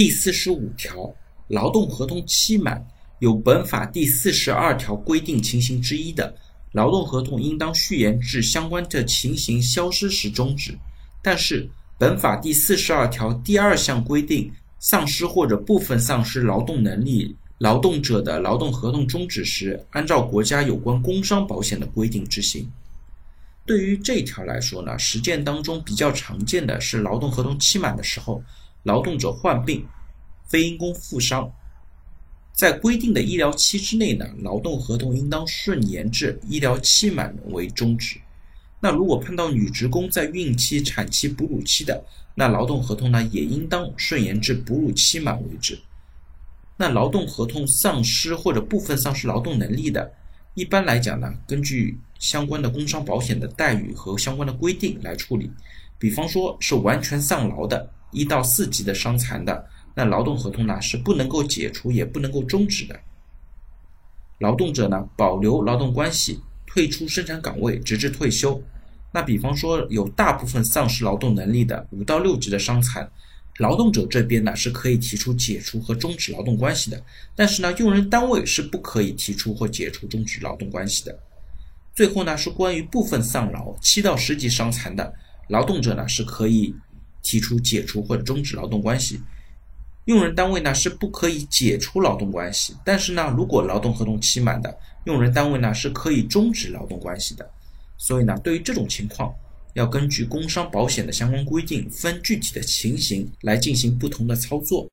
第四十五条，劳动合同期满有本法第四十二条规定情形之一的，劳动合同应当续延至相关的情形消失时终止。但是，本法第四十二条第二项规定，丧失或者部分丧失劳动能力劳动者的劳动合同终止时，按照国家有关工伤保险的规定执行。对于这条来说呢，实践当中比较常见的是劳动合同期满的时候，劳动者患病，非因工负伤，在规定的医疗期之内呢，劳动合同应当顺延至医疗期满为终止。那如果碰到女职工在孕期、产期、哺乳期的，那劳动合同呢也应当顺延至哺乳期满为止。那劳动合同丧失或者部分丧失劳动能力的，一般来讲呢，根据相关的工伤保险的待遇和相关的规定来处理。比方说是完全丧劳的，一到四级的伤残的，那劳动合同呢是不能够解除也不能够终止的。劳动者呢保留劳动关系。退出生产岗位直至退休。那比方说有大部分丧失劳动能力的五到六级的伤残，劳动者这边呢是可以提出解除和终止劳动关系的，但是呢用人单位是不可以提出或解除终止劳动关系的。最后呢是关于部分丧劳七到十级伤残的劳动者呢是可以提出解除或者终止劳动关系。用人单位呢是不可以解除劳动关系，但是呢，如果劳动合同期满的，用人单位呢是可以终止劳动关系的。所以呢，对于这种情况，要根据工伤保险的相关规定，分具体的情形来进行不同的操作。